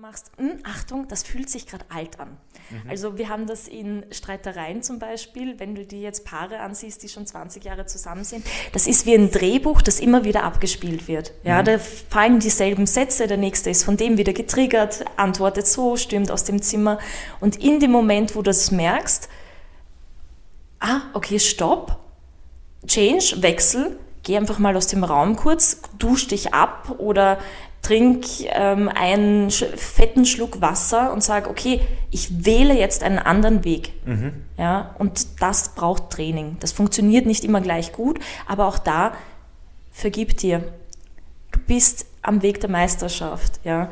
machst, hm, Achtung, das fühlt sich gerade alt an. Mhm. Also wir haben das in Streitereien zum Beispiel, wenn du dir jetzt Paare ansiehst, die schon 20 Jahre zusammen sind, das ist wie ein Drehbuch, das immer wieder abgespielt wird. Ja, mhm. da fallen dieselben Sätze, der nächste ist von dem wieder getriggert, antwortet so, stürmt aus dem Zimmer und in dem Moment, wo du das merkst, ah, okay, stopp, change, wechsel, geh einfach mal aus dem Raum kurz, dusch dich ab oder trink ähm, einen fetten Schluck Wasser und sag, okay, ich wähle jetzt einen anderen Weg. Mhm. Ja, und das braucht Training. Das funktioniert nicht immer gleich gut, aber auch da vergib dir. Du bist am Weg der Meisterschaft. Ja.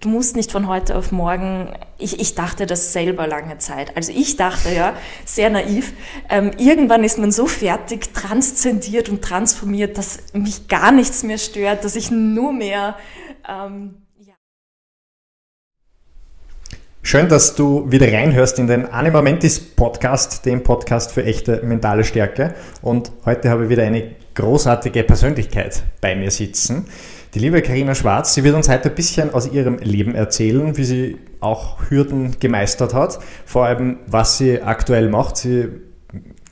Du musst nicht von heute auf morgen, ich, ich dachte das selber lange Zeit. Also ich dachte ja, sehr naiv, ähm, irgendwann ist man so fertig, transzendiert und transformiert, dass mich gar nichts mehr stört, dass ich nur mehr ähm, ja. Schön, dass du wieder reinhörst in den Anima Mentis Podcast, dem Podcast für echte mentale Stärke. Und heute habe ich wieder eine großartige Persönlichkeit bei mir sitzen. Die liebe Karina Schwarz, sie wird uns heute ein bisschen aus ihrem Leben erzählen, wie sie auch Hürden gemeistert hat, vor allem was sie aktuell macht. Sie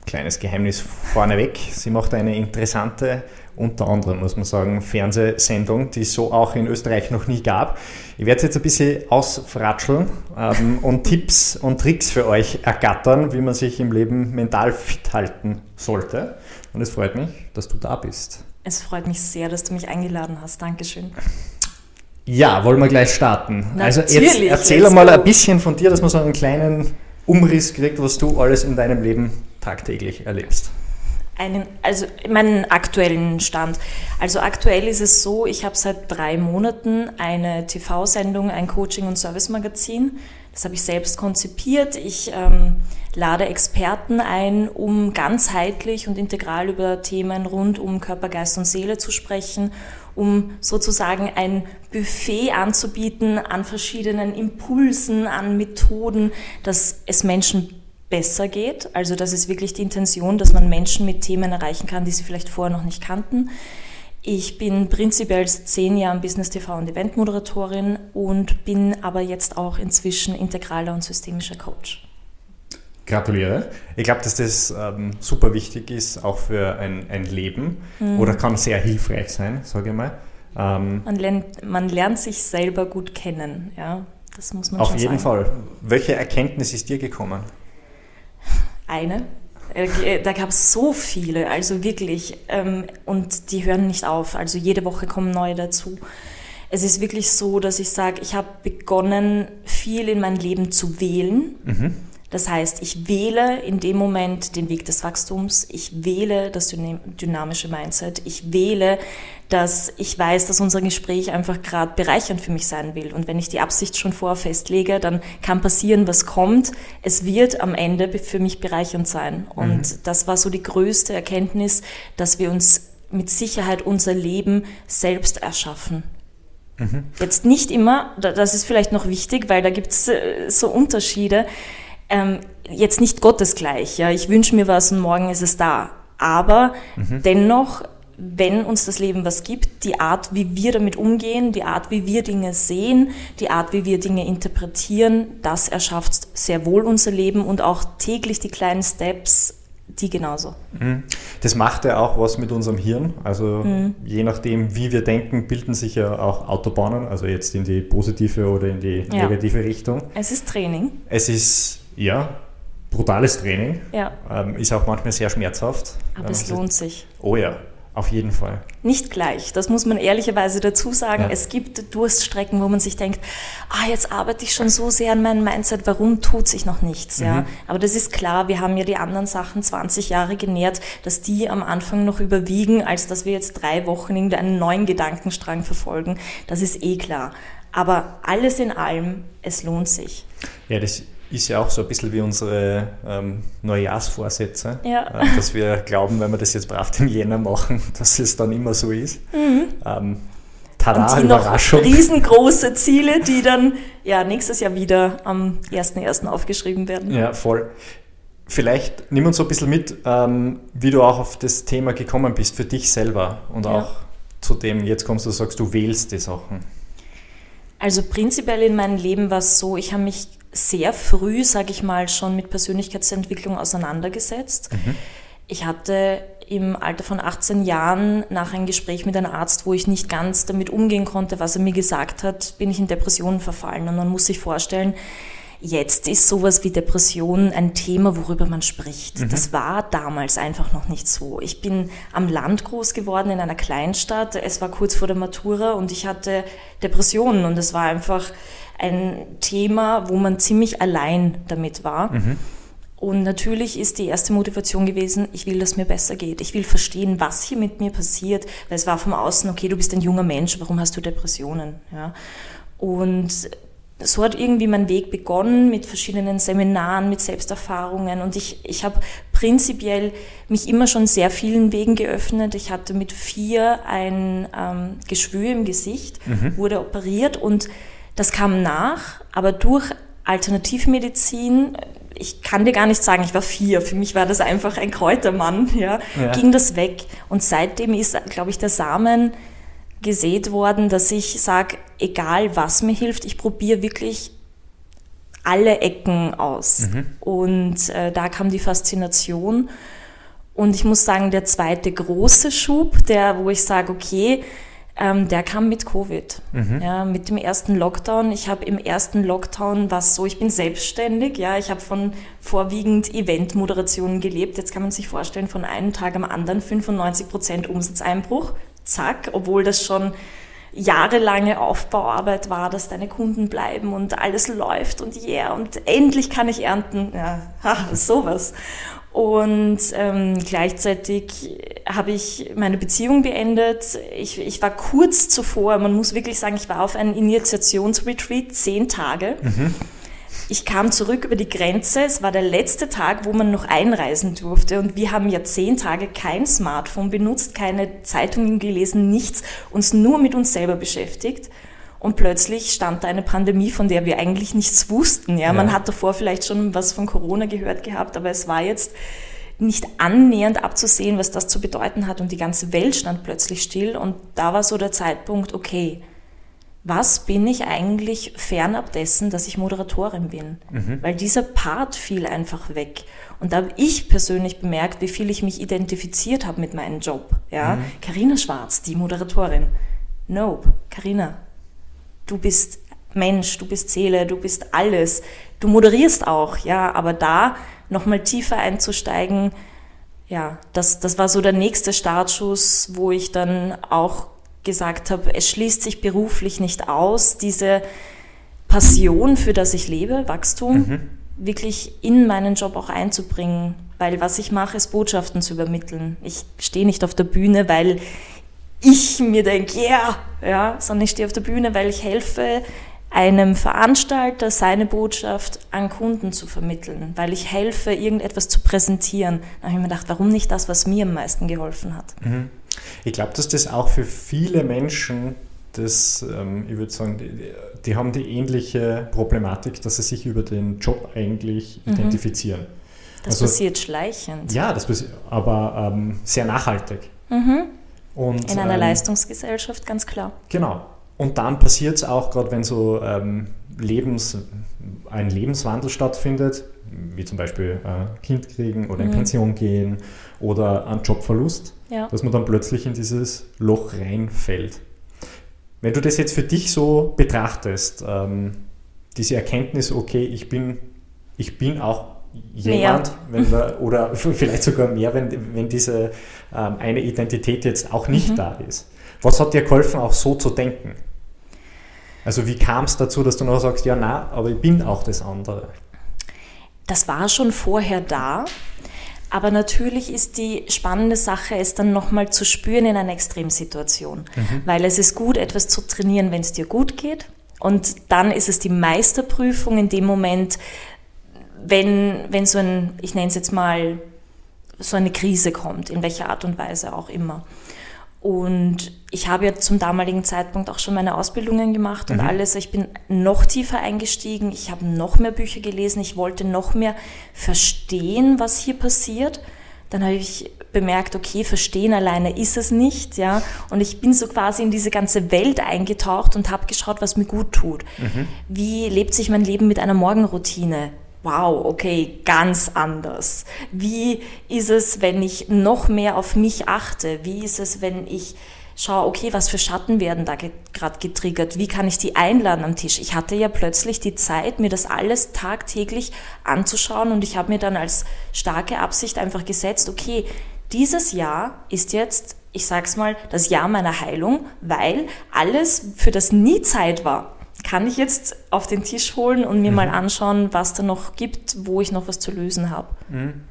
kleines Geheimnis vorneweg. Sie macht eine interessante unter anderem, muss man sagen, Fernsehsendung, die es so auch in Österreich noch nie gab. Ich werde es jetzt ein bisschen ausfratscheln ähm, und Tipps und Tricks für euch ergattern, wie man sich im Leben mental fit halten sollte. Und es freut mich, dass du da bist. Es freut mich sehr, dass du mich eingeladen hast. Dankeschön. Ja, wollen wir gleich starten. Natürlich, also jetzt erzähl mal ein bisschen von dir, dass man so einen kleinen Umriss kriegt, was du alles in deinem Leben tagtäglich erlebst einen, also meinen aktuellen Stand. Also aktuell ist es so, ich habe seit drei Monaten eine TV-Sendung, ein Coaching- und Service-Magazin. Das habe ich selbst konzipiert. Ich ähm, lade Experten ein, um ganzheitlich und integral über Themen rund um Körper, Geist und Seele zu sprechen, um sozusagen ein Buffet anzubieten an verschiedenen Impulsen, an Methoden, dass es Menschen besser geht. Also das ist wirklich die Intention, dass man Menschen mit Themen erreichen kann, die sie vielleicht vorher noch nicht kannten. Ich bin prinzipiell seit zehn Jahren Business TV und Eventmoderatorin und bin aber jetzt auch inzwischen integraler und systemischer Coach. Gratuliere. Ich glaube, dass das ähm, super wichtig ist, auch für ein, ein Leben mhm. oder kann sehr hilfreich sein, sage ich mal. Ähm, man, lernt, man lernt sich selber gut kennen, ja. Das muss man Auf jeden sagen. Fall. Welche Erkenntnis ist dir gekommen? Eine. Äh, da gab es so viele, also wirklich. Ähm, und die hören nicht auf. Also jede Woche kommen neue dazu. Es ist wirklich so, dass ich sage, ich habe begonnen, viel in mein Leben zu wählen. Mhm. Das heißt, ich wähle in dem Moment den Weg des Wachstums, ich wähle das dynamische Mindset, ich wähle, dass ich weiß, dass unser Gespräch einfach gerade bereichernd für mich sein will. Und wenn ich die Absicht schon vorher festlege, dann kann passieren, was kommt. Es wird am Ende für mich bereichernd sein. Und mhm. das war so die größte Erkenntnis, dass wir uns mit Sicherheit unser Leben selbst erschaffen. Mhm. Jetzt nicht immer, das ist vielleicht noch wichtig, weil da gibt es äh, so Unterschiede ähm, jetzt nicht gottesgleich. Ja, ich wünsche mir was und morgen ist es da. Aber mhm. dennoch, wenn uns das Leben was gibt, die Art, wie wir damit umgehen, die Art, wie wir Dinge sehen, die Art, wie wir Dinge interpretieren, das erschafft sehr wohl unser Leben und auch täglich die kleinen Steps die genauso. Mhm. Das macht ja auch was mit unserem Hirn. Also mhm. je nachdem, wie wir denken, bilden sich ja auch Autobahnen, also jetzt in die positive oder in die ja. negative Richtung. Es ist Training. Es ist ja, brutales Training. Ja. Ähm, ist auch manchmal sehr schmerzhaft. Aber es lohnt sich. Oh ja, auf jeden Fall. Nicht gleich, das muss man ehrlicherweise dazu sagen. Ja. Es gibt Durststrecken, wo man sich denkt, ah, jetzt arbeite ich schon so sehr an meinem Mindset, warum tut sich noch nichts? Mhm. Ja? Aber das ist klar, wir haben ja die anderen Sachen 20 Jahre genährt, dass die am Anfang noch überwiegen, als dass wir jetzt drei Wochen irgendeinen neuen Gedankenstrang verfolgen. Das ist eh klar. Aber alles in allem, es lohnt sich. Ja, das ist ja auch so ein bisschen wie unsere ähm, Neujahrsvorsätze, ja. äh, dass wir glauben, wenn wir das jetzt brav im Jänner machen, dass es dann immer so ist. Mhm. Ähm, tada, Und Überraschung. Riesengroße Ziele, die dann ja nächstes Jahr wieder am 1.1. aufgeschrieben werden. Ja, voll. Vielleicht nimm uns so ein bisschen mit, ähm, wie du auch auf das Thema gekommen bist, für dich selber und ja. auch zu dem, jetzt kommst du, sagst, du wählst die Sachen. Also prinzipiell in meinem Leben war es so, ich habe mich sehr früh, sage ich mal, schon mit Persönlichkeitsentwicklung auseinandergesetzt. Mhm. Ich hatte im Alter von 18 Jahren nach einem Gespräch mit einem Arzt, wo ich nicht ganz damit umgehen konnte, was er mir gesagt hat, bin ich in Depressionen verfallen. Und man muss sich vorstellen, jetzt ist sowas wie Depression ein Thema, worüber man spricht. Mhm. Das war damals einfach noch nicht so. Ich bin am Land groß geworden, in einer Kleinstadt. Es war kurz vor der Matura und ich hatte Depressionen und es war einfach ein Thema, wo man ziemlich allein damit war. Mhm. Und natürlich ist die erste Motivation gewesen, ich will, dass mir besser geht. Ich will verstehen, was hier mit mir passiert. Weil es war vom Außen, okay, du bist ein junger Mensch, warum hast du Depressionen? Ja. Und so hat irgendwie mein Weg begonnen mit verschiedenen Seminaren, mit Selbsterfahrungen und ich, ich habe prinzipiell mich immer schon sehr vielen Wegen geöffnet. Ich hatte mit vier ein ähm, Geschwür im Gesicht, mhm. wurde operiert und das kam nach, aber durch Alternativmedizin, ich kann dir gar nicht sagen, ich war vier, für mich war das einfach ein Kräutermann, ja, ja. ging das weg. Und seitdem ist, glaube ich, der Samen gesät worden, dass ich sage, egal was mir hilft, ich probiere wirklich alle Ecken aus. Mhm. Und äh, da kam die Faszination. Und ich muss sagen, der zweite große Schub, der, wo ich sage, okay, ähm, der kam mit Covid, mhm. ja, mit dem ersten Lockdown. Ich habe im ersten Lockdown was so, ich bin selbstständig, ja, ich habe von vorwiegend Eventmoderationen gelebt. Jetzt kann man sich vorstellen, von einem Tag am anderen 95 Prozent Umsatzeinbruch, zack, obwohl das schon jahrelange Aufbauarbeit war, dass deine Kunden bleiben und alles läuft und yeah, und endlich kann ich ernten. Ja, ha, sowas. Und ähm, gleichzeitig habe ich meine Beziehung beendet. Ich, ich war kurz zuvor, man muss wirklich sagen, ich war auf einem Initiationsretreat, zehn Tage. Mhm. Ich kam zurück über die Grenze. Es war der letzte Tag, wo man noch einreisen durfte. Und wir haben ja zehn Tage kein Smartphone benutzt, keine Zeitungen gelesen, nichts, uns nur mit uns selber beschäftigt. Und plötzlich stand da eine Pandemie, von der wir eigentlich nichts wussten. Ja, ja. man hat davor vielleicht schon was von Corona gehört gehabt, aber es war jetzt nicht annähernd abzusehen, was das zu bedeuten hat. Und die ganze Welt stand plötzlich still. Und da war so der Zeitpunkt, okay, was bin ich eigentlich fernab dessen, dass ich Moderatorin bin? Mhm. Weil dieser Part fiel einfach weg. Und da habe ich persönlich bemerkt, wie viel ich mich identifiziert habe mit meinem Job. Ja, Karina mhm. Schwarz, die Moderatorin. Nope, Karina, du bist Mensch, du bist Seele, du bist alles. Du moderierst auch, ja, aber da nochmal tiefer einzusteigen, ja, das, das war so der nächste Startschuss, wo ich dann auch gesagt habe, es schließt sich beruflich nicht aus, diese Passion, für das ich lebe, Wachstum, mhm. wirklich in meinen Job auch einzubringen. Weil was ich mache, ist Botschaften zu übermitteln. Ich stehe nicht auf der Bühne, weil ich mir denke, yeah, ja, sondern ich stehe auf der Bühne, weil ich helfe, einem Veranstalter seine Botschaft an Kunden zu vermitteln, weil ich helfe, irgendetwas zu präsentieren. Da habe ich mir gedacht, warum nicht das, was mir am meisten geholfen hat? Mhm. Ich glaube, dass das auch für viele Menschen, das, ähm, ich würde sagen, die, die, haben die ähnliche Problematik, dass sie sich über den Job eigentlich mhm. identifizieren. Das also, passiert schleichend. Ja, das passiert, aber ähm, sehr nachhaltig. Mhm. Und, In einer ähm, Leistungsgesellschaft, ganz klar. Genau. Und dann passiert es auch, gerade wenn so ähm, Lebens, ein Lebenswandel stattfindet, wie zum Beispiel äh, Kind kriegen oder in mhm. Pension gehen oder ein Jobverlust, ja. dass man dann plötzlich in dieses Loch reinfällt. Wenn du das jetzt für dich so betrachtest, ähm, diese Erkenntnis, okay, ich bin, ich bin auch jemand, wenn wir, oder vielleicht sogar mehr, wenn, wenn diese ähm, eine Identität jetzt auch nicht mhm. da ist. Was hat dir geholfen, auch so zu denken? Also wie kam es dazu, dass du noch sagst, ja, na, aber ich bin auch das andere? Das war schon vorher da. Aber natürlich ist die spannende Sache, es dann nochmal zu spüren in einer Extremsituation. Mhm. Weil es ist gut, etwas zu trainieren, wenn es dir gut geht. Und dann ist es die Meisterprüfung in dem Moment, wenn, wenn so ein, ich nenne es jetzt mal, so eine Krise kommt, in welcher Art und Weise auch immer. Und ich habe ja zum damaligen Zeitpunkt auch schon meine Ausbildungen gemacht und mhm. alles. Ich bin noch tiefer eingestiegen. Ich habe noch mehr Bücher gelesen. Ich wollte noch mehr verstehen, was hier passiert. Dann habe ich bemerkt, okay, verstehen alleine ist es nicht, ja. Und ich bin so quasi in diese ganze Welt eingetaucht und habe geschaut, was mir gut tut. Mhm. Wie lebt sich mein Leben mit einer Morgenroutine? Wow, okay, ganz anders. Wie ist es, wenn ich noch mehr auf mich achte? Wie ist es, wenn ich schaue, okay, was für Schatten werden da gerade getriggert? Wie kann ich die einladen am Tisch? Ich hatte ja plötzlich die Zeit, mir das alles tagtäglich anzuschauen und ich habe mir dann als starke Absicht einfach gesetzt, okay, dieses Jahr ist jetzt, ich sag's mal, das Jahr meiner Heilung, weil alles, für das nie Zeit war, kann ich jetzt auf den Tisch holen und mir mhm. mal anschauen, was da noch gibt, wo ich noch was zu lösen habe. Mhm.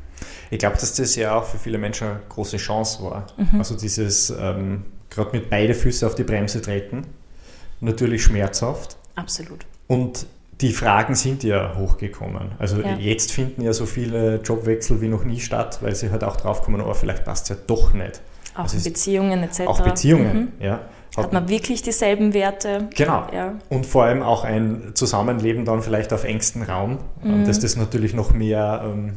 Ich glaube, dass das ja auch für viele Menschen eine große Chance war. Mhm. Also dieses ähm, gerade mit beide Füße auf die Bremse treten, natürlich schmerzhaft. Absolut. Und die Fragen sind ja hochgekommen. Also ja. jetzt finden ja so viele Jobwechsel wie noch nie statt, weil sie halt auch draufkommen, oh, vielleicht passt es ja doch nicht. Auch also Beziehungen etc. Auch Beziehungen, mhm. ja. Hat, Hat, man wirklich dieselben Werte? Genau. Ja. Und vor allem auch ein Zusammenleben dann vielleicht auf engstem Raum, mhm. dass das natürlich noch mehr ähm,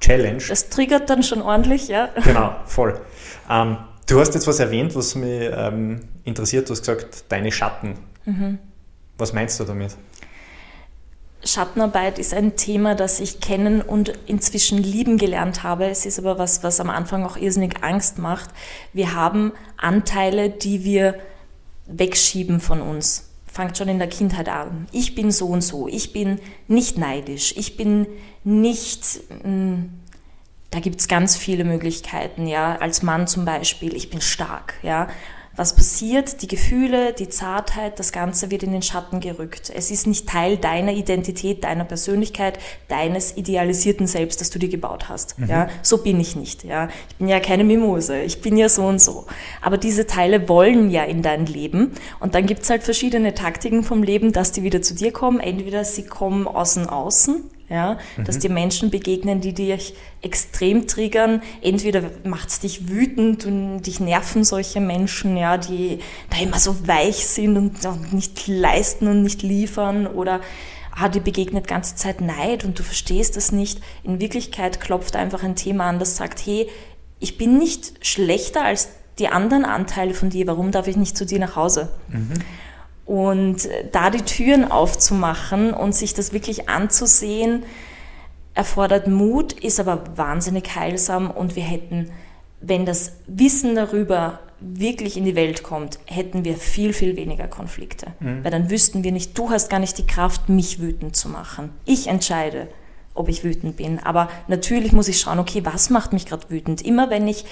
Challenge. Das triggert dann schon ordentlich, ja. Genau, voll. Ähm, du hast jetzt was erwähnt, was mich ähm, interessiert. Du hast gesagt, deine Schatten. Mhm. Was meinst du damit? Schattenarbeit ist ein Thema, das ich kennen und inzwischen lieben gelernt habe. Es ist aber was, was am Anfang auch irrsinnig Angst macht. Wir haben Anteile, die wir wegschieben von uns. Fangt schon in der Kindheit an. Ich bin so und so. Ich bin nicht neidisch. Ich bin nicht, hm, da gibt es ganz viele Möglichkeiten, ja. Als Mann zum Beispiel. Ich bin stark, ja was passiert, die Gefühle, die Zartheit, das Ganze wird in den Schatten gerückt. Es ist nicht Teil deiner Identität, deiner Persönlichkeit, deines idealisierten Selbst, das du dir gebaut hast. Mhm. Ja, so bin ich nicht. Ja, ich bin ja keine Mimose, ich bin ja so und so. Aber diese Teile wollen ja in dein Leben und dann gibt's halt verschiedene Taktiken vom Leben, dass die wieder zu dir kommen. Entweder sie kommen außen außen, ja, mhm. dass dir Menschen begegnen, die dich extrem triggern. Entweder macht es dich wütend und dich nerven solche Menschen, ja, die da immer so weich sind und nicht leisten und nicht liefern oder ah, die begegnet ganze Zeit Neid und du verstehst das nicht. In Wirklichkeit klopft einfach ein Thema an, das sagt, hey, ich bin nicht schlechter als die anderen Anteile von dir, warum darf ich nicht zu dir nach Hause? Mhm. Und da die Türen aufzumachen und sich das wirklich anzusehen, erfordert Mut, ist aber wahnsinnig heilsam und wir hätten, wenn das Wissen darüber wirklich in die Welt kommt, hätten wir viel, viel weniger Konflikte. Mhm. Weil dann wüssten wir nicht, du hast gar nicht die Kraft, mich wütend zu machen. Ich entscheide, ob ich wütend bin. Aber natürlich muss ich schauen, okay, was macht mich gerade wütend? Immer wenn ich,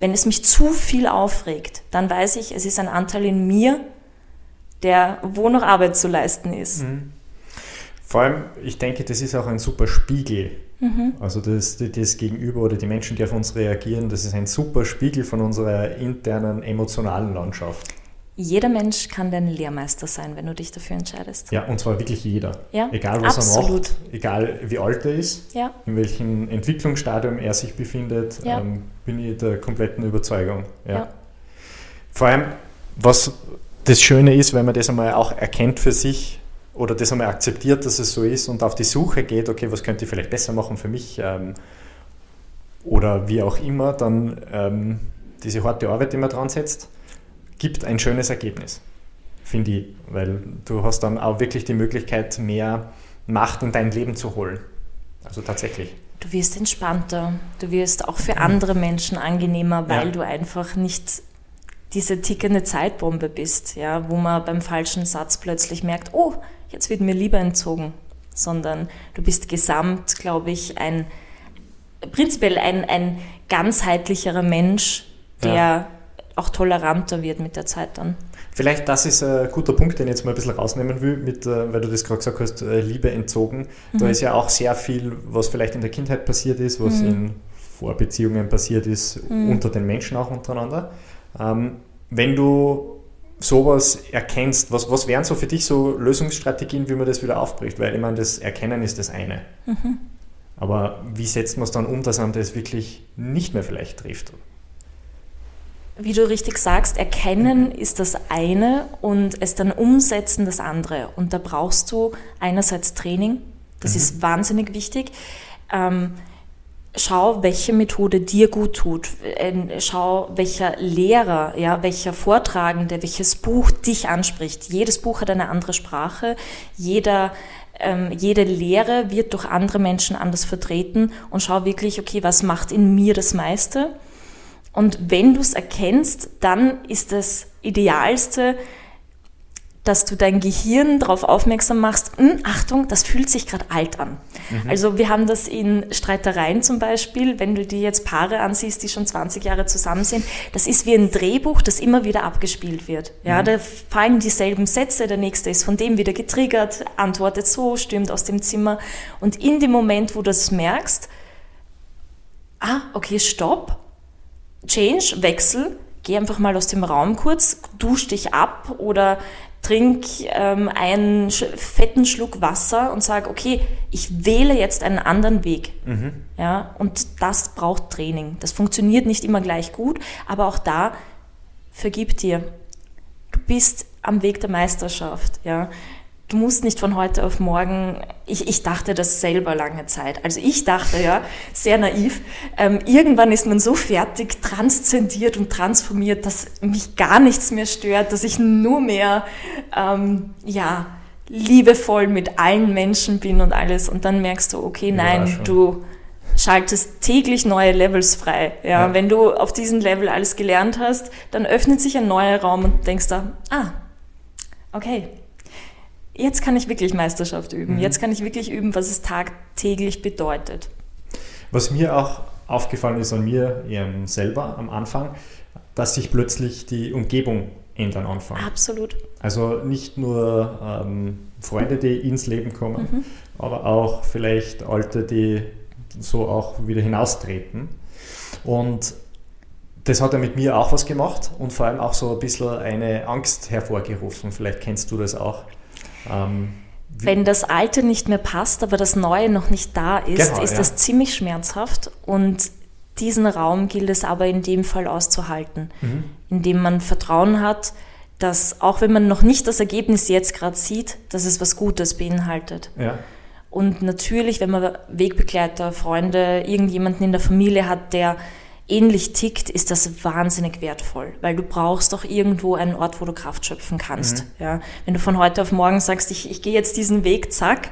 wenn es mich zu viel aufregt, dann weiß ich, es ist ein Anteil in mir, der, wo noch Arbeit zu leisten ist. Mhm. Vor allem, ich denke, das ist auch ein super Spiegel. Mhm. Also das, das Gegenüber oder die Menschen, die auf uns reagieren, das ist ein super Spiegel von unserer internen emotionalen Landschaft. Jeder Mensch kann dein Lehrmeister sein, wenn du dich dafür entscheidest. Ja, und zwar wirklich jeder. Ja, egal was absolut. er macht, egal wie alt er ist, ja. in welchem Entwicklungsstadium er sich befindet, ja. ähm, bin ich der kompletten Überzeugung. Ja. ja. Vor allem, was das Schöne ist, wenn man das einmal auch erkennt für sich oder das einmal akzeptiert, dass es so ist und auf die Suche geht, okay, was könnte ich vielleicht besser machen für mich ähm, oder wie auch immer, dann ähm, diese harte Arbeit, die man dran setzt, gibt ein schönes Ergebnis, finde ich, weil du hast dann auch wirklich die Möglichkeit, mehr Macht in dein Leben zu holen. Also tatsächlich. Du wirst entspannter, du wirst auch für andere Menschen angenehmer, weil ja. du einfach nicht diese tickende Zeitbombe bist, ja, wo man beim falschen Satz plötzlich merkt, oh, jetzt wird mir lieber entzogen, sondern du bist gesamt, glaube ich, ein prinzipiell ein, ein ganzheitlicherer Mensch, der ja. auch toleranter wird mit der Zeit dann. Vielleicht das ist ein guter Punkt, den ich jetzt mal ein bisschen rausnehmen will, mit, äh, weil du das gerade gesagt hast, äh, Liebe entzogen. Mhm. Da ist ja auch sehr viel, was vielleicht in der Kindheit passiert ist, was mhm. in Vorbeziehungen passiert ist, mhm. unter den Menschen auch untereinander. Ähm, wenn du sowas erkennst, was, was wären so für dich so Lösungsstrategien, wie man das wieder aufbricht? Weil ich meine, das Erkennen ist das eine. Mhm. Aber wie setzt man es dann um, dass man das wirklich nicht mehr vielleicht trifft? Wie du richtig sagst, erkennen mhm. ist das eine und es dann umsetzen das andere. Und da brauchst du einerseits Training, das mhm. ist wahnsinnig wichtig. Ähm, schau, welche Methode dir gut tut. Äh, schau, welcher Lehrer, ja, welcher Vortragende, welches Buch dich anspricht. Jedes Buch hat eine andere Sprache. Jeder, ähm, jede Lehre wird durch andere Menschen anders vertreten und schau wirklich, okay, was macht in mir das meiste? Und wenn du es erkennst, dann ist das Idealste, dass du dein Gehirn darauf aufmerksam machst, hm, Achtung, das fühlt sich gerade alt an. Mhm. Also wir haben das in Streitereien zum Beispiel, wenn du dir jetzt Paare ansiehst, die schon 20 Jahre zusammen sind, das ist wie ein Drehbuch, das immer wieder abgespielt wird. Ja, mhm. da fallen dieselben Sätze, der nächste ist von dem wieder getriggert, antwortet so, stürmt aus dem Zimmer und in dem Moment, wo du das merkst, ah, okay, stopp, Change, Wechsel, geh einfach mal aus dem Raum kurz, dusch dich ab oder trink ähm, einen fetten Schluck Wasser und sag, okay, ich wähle jetzt einen anderen Weg. Mhm. Ja, und das braucht Training. Das funktioniert nicht immer gleich gut, aber auch da vergib dir. Du bist am Weg der Meisterschaft. Ja du musst nicht von heute auf morgen, ich, ich dachte das selber lange Zeit. Also ich dachte ja, sehr naiv, ähm, irgendwann ist man so fertig, transzendiert und transformiert, dass mich gar nichts mehr stört, dass ich nur mehr, ähm, ja, liebevoll mit allen Menschen bin und alles. Und dann merkst du, okay, nein, du schaltest täglich neue Levels frei. Ja, ja, Wenn du auf diesem Level alles gelernt hast, dann öffnet sich ein neuer Raum und denkst da, ah, okay, jetzt kann ich wirklich Meisterschaft üben. Mhm. Jetzt kann ich wirklich üben, was es tagtäglich bedeutet. Was mir auch aufgefallen ist an mir ähm, selber am Anfang, dass sich plötzlich die Umgebung ändern anfangen. Absolut. Also nicht nur ähm, Freunde, die ins Leben kommen, mhm. aber auch vielleicht Alte, die so auch wieder hinaustreten. Und das hat ja mit mir auch was gemacht und vor allem auch so ein bisschen eine Angst hervorgerufen. Vielleicht kennst du das auch. Ähm, Wenn das Alte nicht mehr passt, aber das Neue noch nicht da ist, genau, ist ja. das ziemlich schmerzhaft und diesen Raum gilt es aber in dem Fall auszuhalten, mhm. indem man Vertrauen hat, dass auch wenn man noch nicht das Ergebnis jetzt gerade sieht, dass es was Gutes beinhaltet. Ja. Und natürlich, wenn man Wegbegleiter, Freunde, irgendjemanden in der Familie hat, der ähnlich tickt, ist das wahnsinnig wertvoll, weil du brauchst doch irgendwo einen Ort, wo du Kraft schöpfen kannst. Mhm. Ja? Wenn du von heute auf morgen sagst, ich, ich gehe jetzt diesen Weg, zack,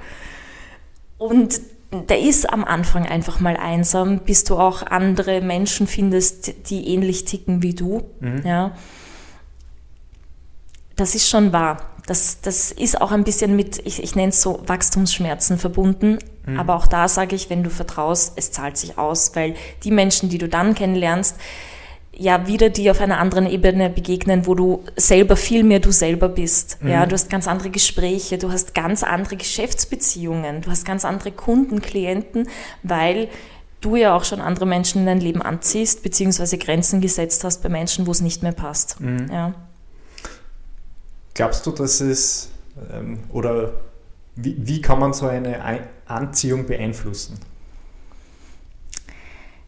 und der ist am Anfang einfach mal einsam, bis du auch andere Menschen findest, die ähnlich ticken wie du. Mhm. Ja? Das ist schon wahr. Das, das ist auch ein bisschen mit, ich, ich nenne es so, Wachstumsschmerzen verbunden. Mhm. Aber auch da sage ich, wenn du vertraust, es zahlt sich aus, weil die Menschen, die du dann kennenlernst, ja wieder die auf einer anderen Ebene begegnen, wo du selber viel mehr du selber bist. Mhm. Ja, du hast ganz andere Gespräche, du hast ganz andere Geschäftsbeziehungen, du hast ganz andere Kunden, Klienten, weil du ja auch schon andere Menschen in dein Leben anziehst, beziehungsweise Grenzen gesetzt hast bei Menschen, wo es nicht mehr passt. Mhm. Ja. Glaubst du, dass es ähm, oder wie, wie kann man so eine Anziehung beeinflussen?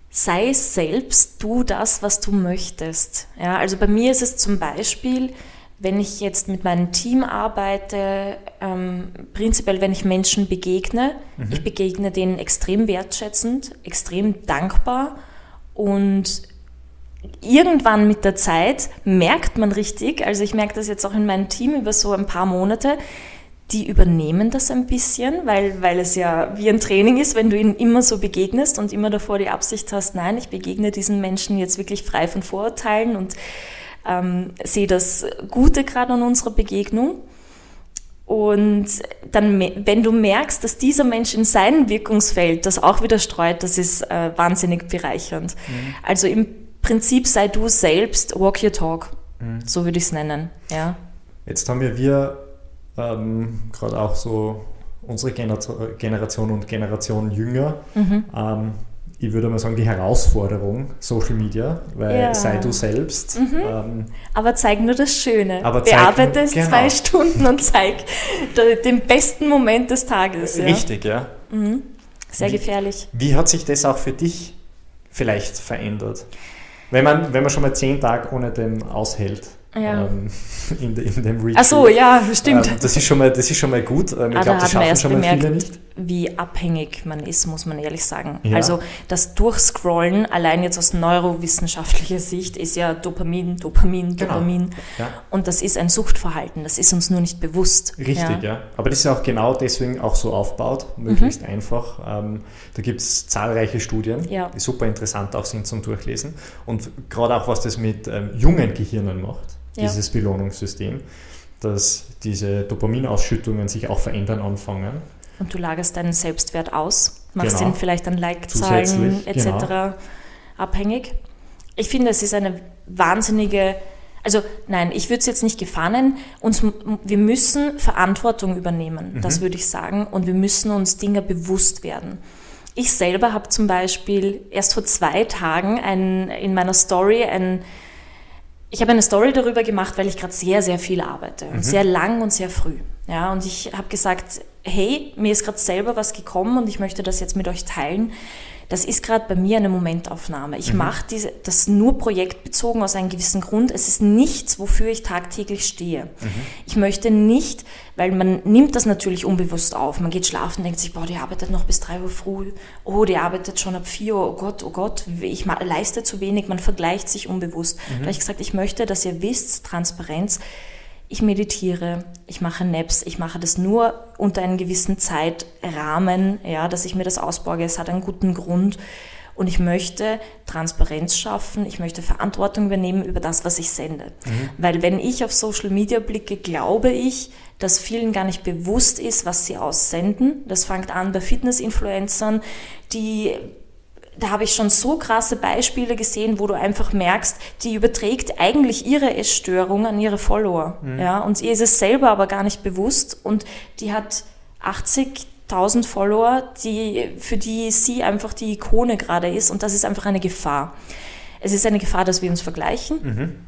Sei selbst du das, was du möchtest. Ja, also bei mir ist es zum Beispiel, wenn ich jetzt mit meinem Team arbeite, ähm, prinzipiell, wenn ich Menschen begegne, mhm. ich begegne denen extrem wertschätzend, extrem dankbar und irgendwann mit der Zeit merkt man richtig, also ich merke das jetzt auch in meinem Team über so ein paar Monate, die übernehmen das ein bisschen, weil, weil es ja wie ein Training ist, wenn du ihnen immer so begegnest und immer davor die Absicht hast, nein, ich begegne diesen Menschen jetzt wirklich frei von Vorurteilen und ähm, sehe das Gute gerade an unserer Begegnung. Und dann, wenn du merkst, dass dieser Mensch in seinem Wirkungsfeld das auch wieder streut, das ist äh, wahnsinnig bereichernd. Mhm. Also im Prinzip sei du selbst, walk your talk. Mhm. So würde ich es nennen. Ja. Jetzt haben ja wir ähm, gerade auch so unsere Generation und Generation jünger. Mhm. Ähm, ich würde mal sagen, die Herausforderung Social Media, weil ja. sei du selbst. Mhm. Ähm, aber zeig nur das Schöne. Aber Bearbeite es genau. zwei Stunden und zeig den besten Moment des Tages. Ja. Richtig, ja. Mhm. Sehr wie, gefährlich. Wie hat sich das auch für dich vielleicht verändert? Wenn man, wenn man schon mal zehn Tage ohne den aushält. Ja. Ähm, in, in, dem Retreat. Ach so, ja, stimmt. Ähm, das, ist schon mal, das ist schon mal gut. Ähm, ich ah, glaube, das schaffen schon mal bemerkt, viele nicht. wie abhängig man ist, muss man ehrlich sagen. Ja. Also das Durchscrollen, allein jetzt aus neurowissenschaftlicher Sicht, ist ja Dopamin, Dopamin, Genau. Dopamin. Ja. Und das ist ein Suchtverhalten, das ist uns nur nicht bewusst. Richtig, ja. Aber das ist auch genau deswegen auch so aufgebaut, möglichst Mhm. einfach. Ähm, da gibt es zahlreiche Studien, Ja. die super interessant auch sind zum Durchlesen. Und gerade auch, was das mit ähm, jungen Gehirnen macht, Ja. Dieses Belohnungssystem, dass diese Dopaminausschüttungen sich auch verändern anfangen. Und du lagerst deinen Selbstwert aus, machst Genau. ihn vielleicht an Like-Zahlen etc. genau. abhängig. Ich finde, es ist eine wahnsinnige, also nein, ich würde es jetzt nicht Gefahr nennen. Uns, wir müssen Verantwortung übernehmen, Mhm. das würde ich sagen, und wir müssen uns Dinge bewusst werden. Ich selber habe zum Beispiel erst vor zwei Tagen ein, in meiner Story ein ich habe eine Story darüber gemacht, weil ich gerade sehr, sehr viel arbeite und sehr lang und sehr früh. Ja, und ich habe gesagt, hey, mir ist gerade selber was gekommen und ich möchte das jetzt mit euch teilen. Das ist gerade bei mir eine Momentaufnahme. Ich mache diese, das nur projektbezogen aus einem gewissen Grund. Es ist nichts, wofür ich tagtäglich stehe. Ich möchte nicht, weil man nimmt das natürlich unbewusst auf. Man geht schlafen, denkt sich, boah, die arbeitet noch bis drei Uhr früh. Oh, die arbeitet schon ab vier Uhr. Oh Gott, oh Gott, ich leiste zu wenig. Man vergleicht sich unbewusst. Da habe ich gesagt, ich möchte, dass ihr wisst, Transparenz, ich meditiere, ich mache Naps, ich mache das nur unter einem gewissen Zeitrahmen, ja, dass ich mir das ausborge. Es hat einen guten Grund. Und ich möchte Transparenz schaffen, ich möchte Verantwortung übernehmen über das, was ich sende. Weil wenn ich auf Social Media blicke, glaube ich, dass vielen gar nicht bewusst ist, was sie aussenden. Das fängt an bei Fitness-Influencern, die da habe ich schon so krasse Beispiele gesehen, wo du einfach merkst, die überträgt eigentlich ihre Essstörung an ihre Follower. Ja, und ihr ist es selber aber gar nicht bewusst und die hat 80.000 Follower, die, für die sie einfach die Ikone gerade ist und das ist einfach eine Gefahr. Es ist eine Gefahr, dass wir uns vergleichen.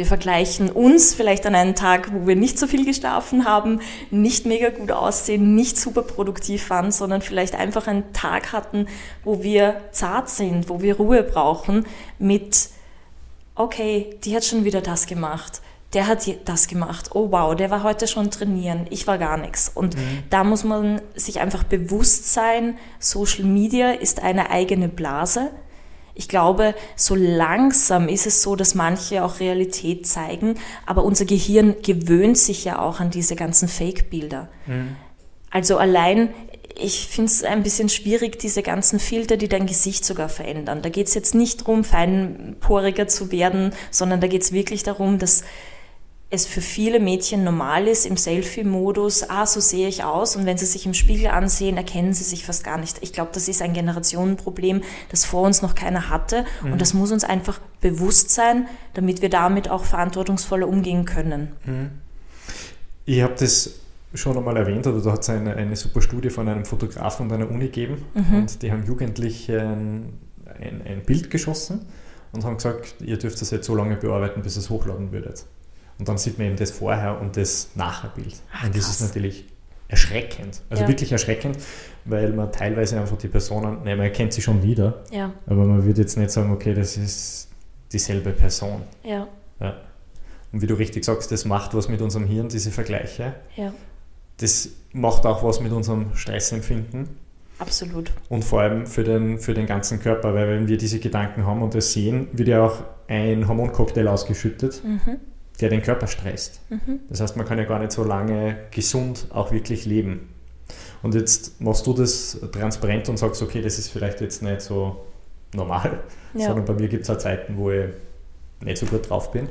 Wir vergleichen uns vielleicht an einem Tag, wo wir nicht so viel geschlafen haben, nicht mega gut aussehen, nicht super produktiv waren, sondern vielleicht einfach einen Tag hatten, wo wir zart sind, wo wir Ruhe brauchen mit, okay, die hat schon wieder das gemacht. Der hat das gemacht. Oh wow, der war heute schon trainieren. Ich war gar nichts. Und da muss man sich einfach bewusst sein, Social Media ist eine eigene Blase. Ich glaube, so langsam ist es so, dass manche auch Realität zeigen, aber unser Gehirn gewöhnt sich ja auch an diese ganzen Fake-Bilder. Also allein, ich finde es ein bisschen schwierig, diese ganzen Filter, die dein Gesicht sogar verändern. Da geht es jetzt nicht darum, feinporiger zu werden, sondern da geht es wirklich darum, dass es für viele Mädchen normal ist, im Selfie-Modus, ah, so sehe ich aus. Und wenn sie sich im Spiegel ansehen, erkennen sie sich fast gar nicht. Ich glaube, das ist ein Generationenproblem, das vor uns noch keiner hatte. Und das muss uns einfach bewusst sein, damit wir damit auch verantwortungsvoller umgehen können. Ich habe das schon einmal erwähnt, oder da hat es eine, eine super Studie von einem Fotografen und einer Uni gegeben. Und die haben Jugendlichen ein, ein Bild geschossen und haben gesagt, ihr dürft das jetzt so lange bearbeiten, bis ihr es hochladen würdet. Und dann sieht man eben das Vorher- und das Nachherbild. Ach, und das ist krass. natürlich erschreckend. Also Ja. wirklich erschreckend, weil man teilweise einfach die Personen, ne, man erkennt sie schon wieder, Ja, aber man würde jetzt nicht sagen, okay, das ist dieselbe Person. ja, Ja. Und wie du richtig sagst, das macht was mit unserem Hirn, diese Vergleiche. ja, Das macht auch was mit unserem Stressempfinden absolut. und vor allem für den, für den ganzen Körper, weil wenn wir diese Gedanken haben und das sehen, wird ja auch ein Hormoncocktail ausgeschüttet, der den Körper stresst. Das heißt, man kann ja gar nicht so lange gesund auch wirklich leben. Und jetzt machst du das transparent und sagst, okay, das ist vielleicht jetzt nicht so normal, Ja. sondern bei mir gibt es auch Zeiten, wo ich nicht so gut drauf bin.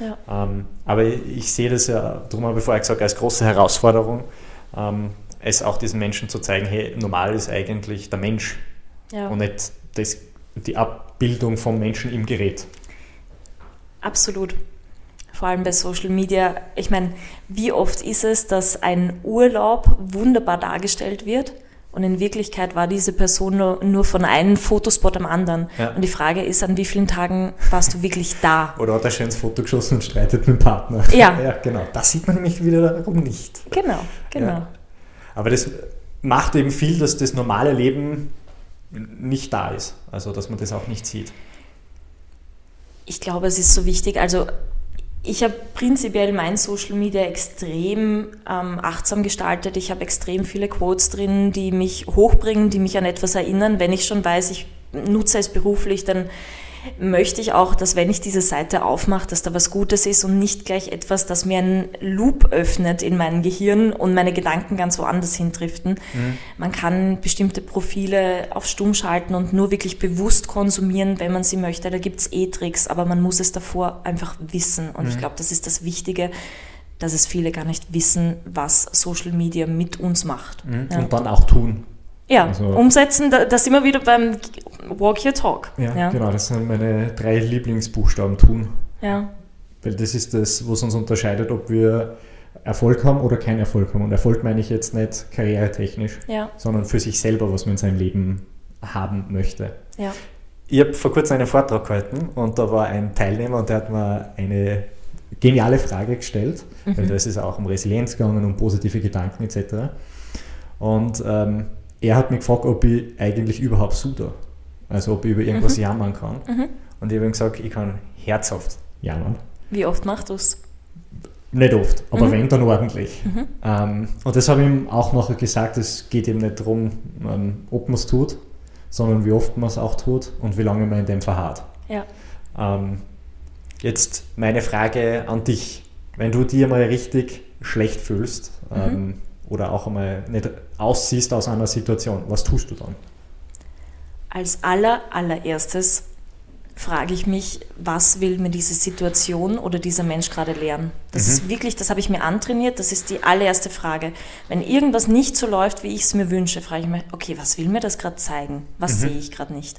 Ja, Ähm, aber ich, ich sehe das ja, darum habe ich vorher gesagt, als große Herausforderung, ähm, es auch diesen Menschen zu zeigen, hey, normal ist eigentlich der Mensch ja. und nicht das, die Abbildung vom Menschen im Gerät. Absolut. Vor allem bei Social Media. Ich meine, wie oft ist es, dass ein Urlaub wunderbar dargestellt wird und in Wirklichkeit war diese Person nur, nur von einem Fotospot am anderen. Ja. Und die Frage ist, an wie vielen Tagen warst du wirklich da? Oder hat er schönes Foto geschossen und streitet mit dem Partner. Ja. ja, genau. Das sieht man nämlich wiederum nicht. Genau, genau. Ja. Aber das macht eben viel, dass das normale Leben nicht da ist. Also, dass man das auch nicht sieht. Ich glaube, es ist so wichtig. Also ich habe prinzipiell mein Social Media extrem ähm, achtsam gestaltet. Ich habe extrem viele Quotes drin, die mich hochbringen, die mich an etwas erinnern. Wenn ich schon weiß, ich nutze es beruflich, dann möchte ich auch, dass wenn ich diese Seite aufmache, dass da was Gutes ist und nicht gleich etwas, das mir einen Loop öffnet in meinem Gehirn und meine Gedanken ganz woanders hindriften. Mhm. Man kann bestimmte Profile auf stumm schalten und nur wirklich bewusst konsumieren, wenn man sie möchte. Da gibt es eh Tricks, aber man muss es davor einfach wissen. Und mhm. ich glaube, das ist das Wichtige dass es viele gar nicht wissen, was Social Media mit uns macht. Mhm. Ja. Und dann auch tun. Ja, also, umsetzen, da, da, sind wir wieder beim Walk Your Talk. Ja, ja, genau, das sind meine drei Lieblingsbuchstaben tun. Ja. Weil das ist das, was uns unterscheidet, ob wir Erfolg haben oder keinen Erfolg haben. Und Erfolg meine ich jetzt nicht karrieretechnisch, ja. sondern für sich selber, was man in seinem Leben haben möchte. Ja. Ich habe vor kurzem einen Vortrag gehalten und da war ein Teilnehmer und der hat mir eine geniale Frage gestellt, mhm. weil das ist auch um Resilienz gegangen, um positive Gedanken etc. Und ähm, er hat mich gefragt, ob ich eigentlich überhaupt suda. Also ob ich über irgendwas mhm. jammern kann. Mhm. Und ich habe ihm gesagt, ich kann herzhaft jammern. Wie oft machst du es? Nicht oft, aber mhm. wenn, dann ordentlich. Mhm. Ähm, und das habe ich ihm auch nachher gesagt, es geht ihm nicht darum, ähm, ob man es tut, sondern wie oft man es auch tut und wie lange man in dem verharrt. Ja. Ähm, jetzt meine Frage an dich. Wenn du dir mal richtig schlecht fühlst, mhm. ähm, oder auch einmal nicht aussiehst aus einer Situation, was tust du dann? Als aller, allererstes frage ich mich, was will mir diese Situation oder dieser Mensch gerade lernen? Das mhm. ist wirklich, das habe ich mir antrainiert, das ist die allererste Frage. Wenn irgendwas nicht so läuft, wie ich es mir wünsche, frage ich mich, okay, was will mir das gerade zeigen? Was mhm. sehe ich gerade nicht?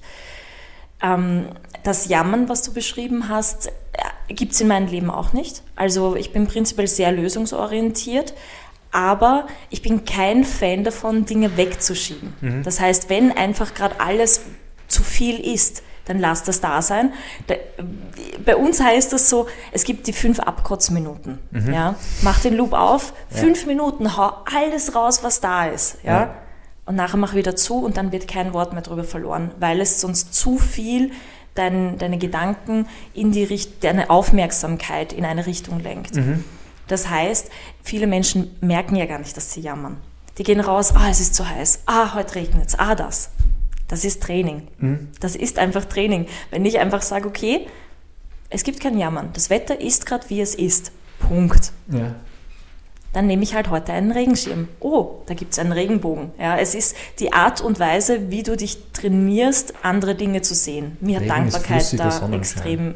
Ähm, das Jammern, was du beschrieben hast, äh, gibt es in meinem Leben auch nicht. Also ich bin prinzipiell sehr lösungsorientiert aber ich bin kein Fan davon, Dinge wegzuschieben. Mhm. Das heißt, wenn einfach gerade alles zu viel ist, dann lass das da sein. bei uns heißt das so, es gibt die fünf Abkotzminuten. Mhm. Ja? Mach den Loop auf, ja. fünf Minuten, hau alles raus, was da ist. Ja? ja? Und nachher mach wieder zu und dann wird kein Wort mehr drüber verloren, weil es sonst zu viel dein, deine Gedanken in die Richt deine Aufmerksamkeit in eine Richtung lenkt. Mhm. Das heißt, viele Menschen merken ja gar nicht, dass sie jammern. Die gehen raus, ah, es ist zu heiß, ah, heute regnet es, ah, das. Das ist Training. Mhm. Das ist einfach Training. Wenn ich einfach sage, okay, es gibt kein Jammern, das Wetter ist gerade wie es ist. Punkt. Ja. Dann nehme ich halt heute einen Regenschirm. Oh, da gibt es einen Regenbogen. Ja, es ist die Art und Weise, wie du dich trainierst, andere Dinge zu sehen. Mir hat Dankbarkeit da extrem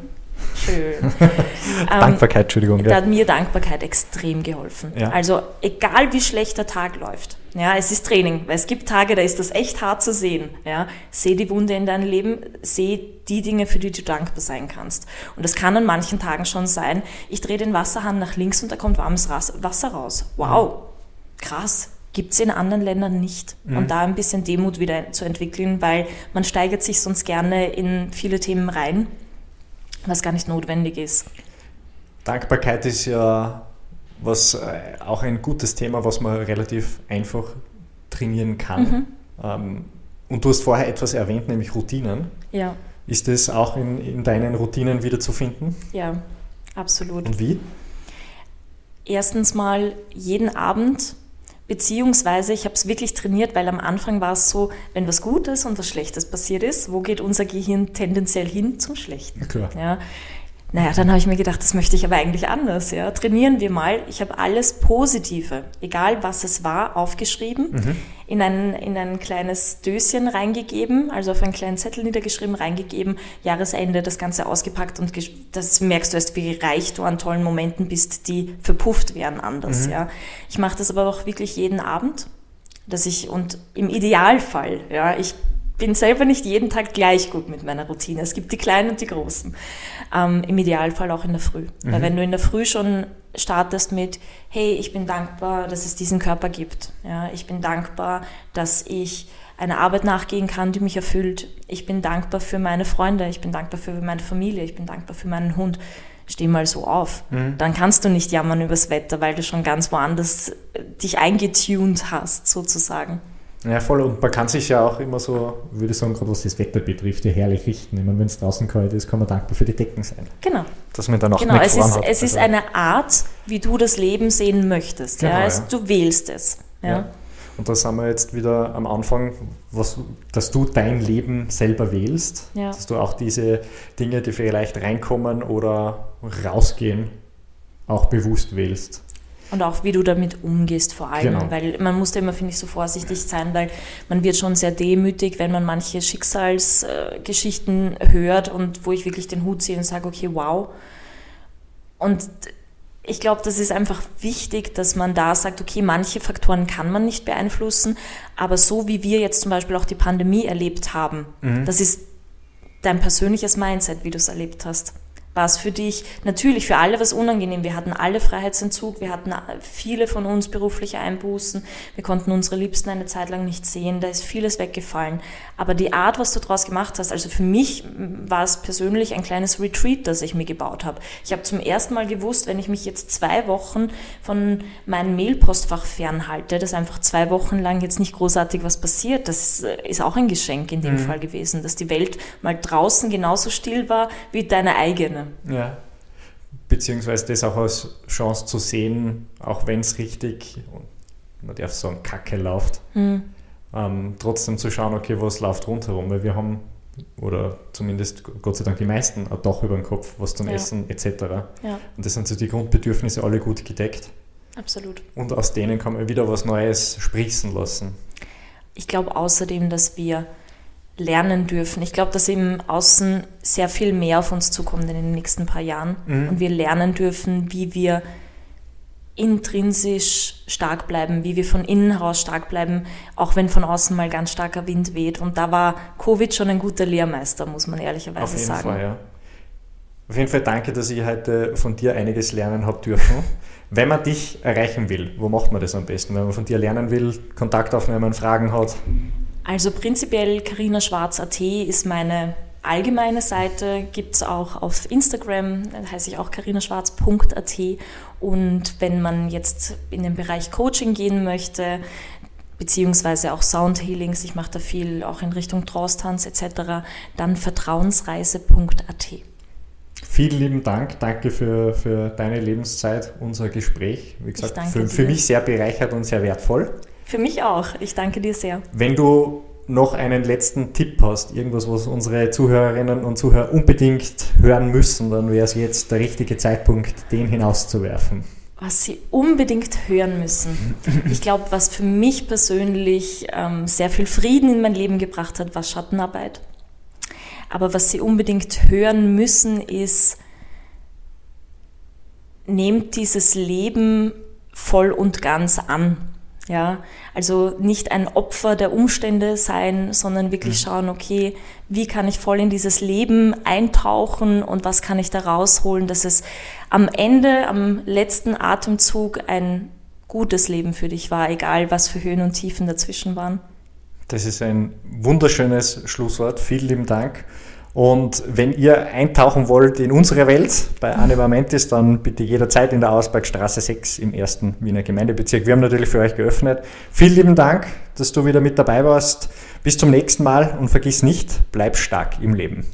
Schön. Dankbarkeit, Entschuldigung. Da hat mir Dankbarkeit extrem geholfen. Ja. Also egal wie schlecht der Tag läuft, ja, es ist Training, weil es gibt Tage, da ist das echt hart zu sehen. Ja. Seh die Wunde in deinem Leben, seh die Dinge, für die du dankbar sein kannst. Und das kann an manchen Tagen schon sein, ich drehe den Wasserhahn nach links und da kommt warmes Wasser raus. Wow, krass gibt es in anderen Ländern nicht. Mhm. Und da ein bisschen Demut wieder zu entwickeln, weil man steigert sich sonst gerne in viele Themen rein was gar nicht notwendig ist. Dankbarkeit ist ja was äh, auch ein gutes Thema, was man relativ einfach trainieren kann. Mhm. Ähm, und du hast vorher etwas erwähnt, nämlich Routinen. Ja. Ist das auch in, in deinen Routinen wiederzufinden? Ja, absolut. Und wie? Erstens mal jeden Abend Beziehungsweise ich habe es wirklich trainiert, weil am Anfang war es so, wenn was Gutes und was Schlechtes passiert ist, wo geht unser Gehirn tendenziell hin zum Schlechten? Klar. Ja. Naja, dann habe ich mir gedacht, das möchte ich aber eigentlich anders. Ja. Trainieren wir mal. Ich habe alles Positive, egal was es war, aufgeschrieben, mhm. in, ein, in ein kleines Döschen reingegeben, also auf einen kleinen Zettel niedergeschrieben, reingegeben, Jahresende das Ganze ausgepackt und das merkst du erst, wie reich du an tollen Momenten bist, die verpufft werden anders. Mhm. Ja. Ich mache das aber auch wirklich jeden Abend, dass ich, und im Idealfall, ja, ich bin selber nicht jeden Tag gleich gut mit meiner Routine. Es gibt die kleinen und die großen. Ähm, Im Idealfall auch in der Früh. Mhm. Weil wenn du in der Früh schon startest mit, hey, ich bin dankbar, dass es diesen Körper gibt. Ja, ich bin dankbar, dass ich einer Arbeit nachgehen kann, die mich erfüllt. Ich bin dankbar für meine Freunde, ich bin dankbar für meine Familie, ich bin dankbar für meinen Hund. Steh mal so auf. Mhm. Dann kannst du nicht jammern übers Wetter, weil du schon ganz woanders äh, dich eingetuned hast, sozusagen. Ja, voll. Und man kann sich ja auch immer so, würde ich sagen, gerade was das Wetter betrifft, ja herrlich richten. Ich meine, wenn es draußen kalt ist, kann man dankbar für die Decken sein. Genau. Dass man dann auch genau. Es, ist, hat. es ist Also, eine Art, wie du das Leben sehen möchtest. Genau, ja? ja. Also, du wählst es. Ja? Ja. Und da sind wir jetzt wieder am Anfang, was, dass du dein Leben selber wählst, Ja. dass du auch diese Dinge, die vielleicht reinkommen oder rausgehen, auch bewusst wählst. Und auch wie du damit umgehst vor allem. Genau. Weil man muss da immer, finde ich, so vorsichtig sein, weil man wird schon sehr demütig, wenn man manche Schicksalsgeschichten hört und wo ich wirklich den Hut ziehe und sage, okay, wow. Und ich glaube, das ist einfach wichtig, dass man da sagt, okay, manche Faktoren kann man nicht beeinflussen, aber so wie wir jetzt zum Beispiel auch die Pandemie erlebt haben, das ist dein persönliches Mindset, wie du es erlebt hast. War es für dich natürlich für alle was unangenehm? Wir hatten alle Freiheitsentzug, wir hatten viele von uns berufliche Einbußen, wir konnten unsere Liebsten eine Zeit lang nicht sehen, da ist vieles weggefallen. Aber die Art, was du daraus gemacht hast, also für mich war es persönlich ein kleines Retreat, das ich mir gebaut habe. Ich habe zum ersten Mal gewusst, wenn ich mich jetzt zwei Wochen von meinem Mailpostfach fernhalte, dass einfach zwei Wochen lang jetzt nicht großartig was passiert, das ist auch ein Geschenk in dem Fall gewesen, dass die Welt mal draußen genauso still war wie deine eigene. Ja. Beziehungsweise das auch als Chance zu sehen, auch wenn es richtig, man darf sagen, Kacke läuft, Hm. ähm, trotzdem zu schauen, okay, was läuft rundherum, weil wir haben, oder zumindest Gott sei Dank die meisten, ein Dach über dem Kopf, was zum Ja. Essen etc. Ja, Und das sind so die Grundbedürfnisse alle gut gedeckt. absolut. Und aus denen kann man wieder was Neues sprießen lassen. Ich glaube außerdem, dass wir lernen dürfen. Ich glaube, dass im Außen sehr viel mehr auf uns zukommt in den nächsten paar Jahren Mhm. und wir lernen dürfen, wie wir intrinsisch stark bleiben, wie wir von innen heraus stark bleiben, auch wenn von außen mal ganz starker Wind weht. Und da war Covid schon ein guter Lehrmeister, muss man ehrlicherweise Auf jeden sagen. Fall, ja. Auf jeden Fall danke, dass ich heute von dir einiges lernen habe dürfen. Wenn man dich erreichen will, wo macht man das am besten? Wenn man von dir lernen will, Kontakt aufnehmen, Fragen hat. Also prinzipiell carinaschwarz.at ist meine allgemeine Seite, gibt es auch auf Instagram, da heiße ich auch carinaschwarz.at und wenn man jetzt in den Bereich Coaching gehen möchte, beziehungsweise auch Soundhealings, ich mache da viel auch in Richtung Trance-Tanz etc., dann vertrauensreise.at. Vielen lieben Dank. Danke für, für deine Lebenszeit, unser Gespräch. Wie gesagt, für, für mich sehr bereichert und sehr wertvoll. Für mich auch. Ich danke dir sehr. Wenn du noch einen letzten Tipp hast, irgendwas, was unsere Zuhörerinnen und Zuhörer unbedingt hören müssen, dann wäre es jetzt der richtige Zeitpunkt, den hinauszuwerfen. was Sie unbedingt hören müssen. Ich glaube, was für mich persönlich ähm, sehr viel Frieden in mein Leben gebracht hat, war Schattenarbeit. Aber was Sie unbedingt hören müssen, ist, nehmt dieses Leben voll und ganz an. Ja, also nicht ein Opfer der Umstände sein, sondern wirklich schauen, okay, wie kann ich voll in dieses Leben eintauchen und was kann ich da rausholen, dass es am Ende, am letzten Atemzug ein gutes Leben für dich war, egal was für Höhen und Tiefen dazwischen waren. Das ist ein wunderschönes Schlusswort. Vielen lieben Dank. Und wenn ihr eintauchen wollt in unsere Welt bei Anima Mentis, dann bitte jederzeit in der Ausbergstraße 6 im ersten Wiener Gemeindebezirk. Wir haben natürlich für euch geöffnet. Vielen lieben Dank, dass du wieder mit dabei warst. Bis zum nächsten Mal und vergiss nicht, bleib stark im Leben.